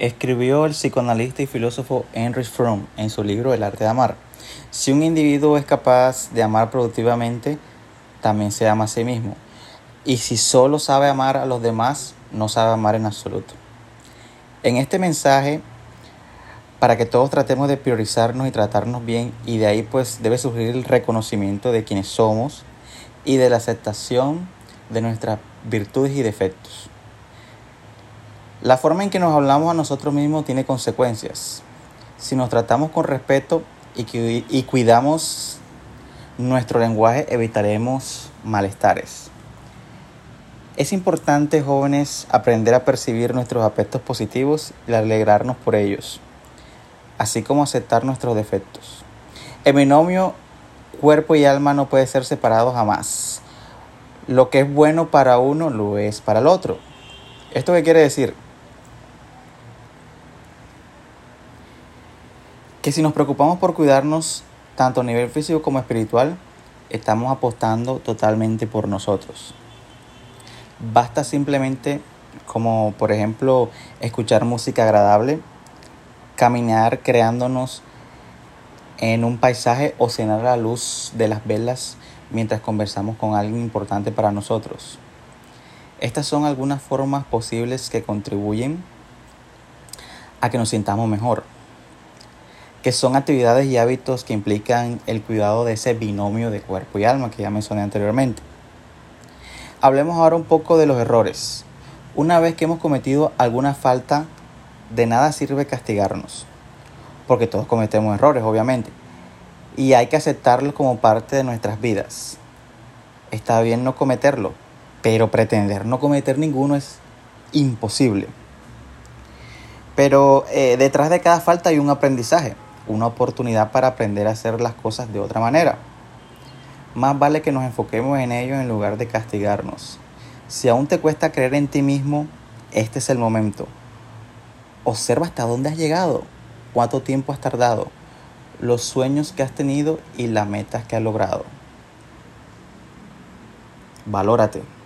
Escribió el psicoanalista y filósofo Henry Fromm en su libro El arte de amar. Si un individuo es capaz de amar productivamente, también se ama a sí mismo. Y si solo sabe amar a los demás, no sabe amar en absoluto. En este mensaje, para que todos tratemos de priorizarnos y tratarnos bien, y de ahí pues debe surgir el reconocimiento de quienes somos y de la aceptación de nuestras virtudes y defectos. La forma en que nos hablamos a nosotros mismos tiene consecuencias. Si nos tratamos con respeto y, y cuidamos nuestro lenguaje, evitaremos malestares. Es importante, jóvenes, aprender a percibir nuestros aspectos positivos y alegrarnos por ellos, así como aceptar nuestros defectos. El binomio cuerpo y alma no puede ser separado jamás. Lo que es bueno para uno lo es para el otro. ¿Esto qué quiere decir? Que si nos preocupamos por cuidarnos tanto a nivel físico como espiritual, estamos apostando totalmente por nosotros. Basta simplemente como por ejemplo escuchar música agradable, caminar creándonos en un paisaje o cenar la luz de las velas mientras conversamos con alguien importante para nosotros. Estas son algunas formas posibles que contribuyen a que nos sintamos mejor, que son actividades y hábitos que implican el cuidado de ese binomio de cuerpo y alma que ya mencioné anteriormente. Hablemos ahora un poco de los errores. Una vez que hemos cometido alguna falta, de nada sirve castigarnos, porque todos cometemos errores, obviamente, y hay que aceptarlos como parte de nuestras vidas. Está bien no cometerlo, pero pretender no cometer ninguno es imposible. Pero eh, detrás de cada falta hay un aprendizaje, una oportunidad para aprender a hacer las cosas de otra manera. Más vale que nos enfoquemos en ello en lugar de castigarnos. Si aún te cuesta creer en ti mismo, este es el momento. Observa hasta dónde has llegado, cuánto tiempo has tardado, los sueños que has tenido y las metas que has logrado. Valórate.